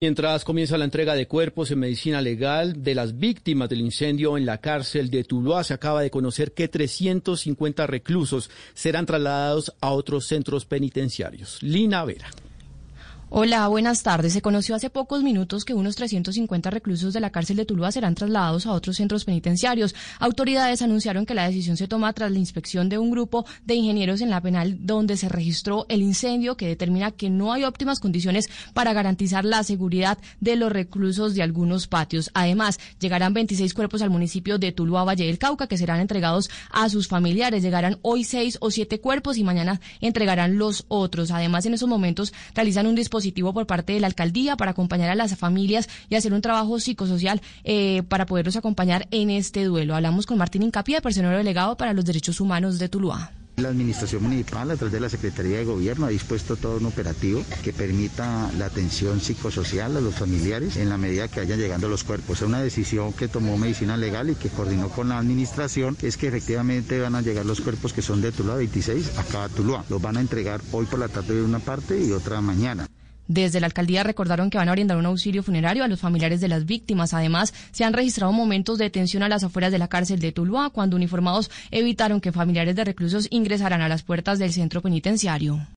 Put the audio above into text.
Mientras comienza la entrega de cuerpos en medicina legal de las víctimas del incendio en la cárcel de Tuluá, se acaba de conocer que 350 reclusos serán trasladados a otros centros penitenciarios. Lina Vera. Hola, buenas tardes. Se conoció hace pocos minutos que unos 350 reclusos de la cárcel de Tuluá serán trasladados a otros centros penitenciarios. Autoridades anunciaron que la decisión se toma tras la inspección de un grupo de ingenieros en la penal donde se registró el incendio que determina que no hay óptimas condiciones para garantizar la seguridad de los reclusos de algunos patios. Además, llegarán 26 cuerpos al municipio de Tuluá, Valle del Cauca, que serán entregados a sus familiares. Llegarán hoy seis o siete cuerpos y mañana entregarán los otros. Además, en esos momentos realizan un dispositivo positivo por parte de la alcaldía para acompañar a las familias y hacer un trabajo psicosocial eh, para poderlos acompañar en este duelo. Hablamos con Martín Incapia, personero delegado para los derechos humanos de Tuluá. La administración municipal, a través de la Secretaría de Gobierno, ha dispuesto todo un operativo que permita la atención psicosocial a los familiares en la medida que vayan llegando los cuerpos. Una decisión que tomó Medicina Legal y que coordinó con la administración, es que efectivamente van a llegar los cuerpos que son de Tuluá 26 acá a Tuluá. Los van a entregar hoy por la tarde de una parte y otra mañana. Desde la alcaldía recordaron que van a brindar un auxilio funerario a los familiares de las víctimas. Además, se han registrado momentos de tensión a las afueras de la cárcel de Tuluá cuando uniformados evitaron que familiares de reclusos ingresaran a las puertas del centro penitenciario.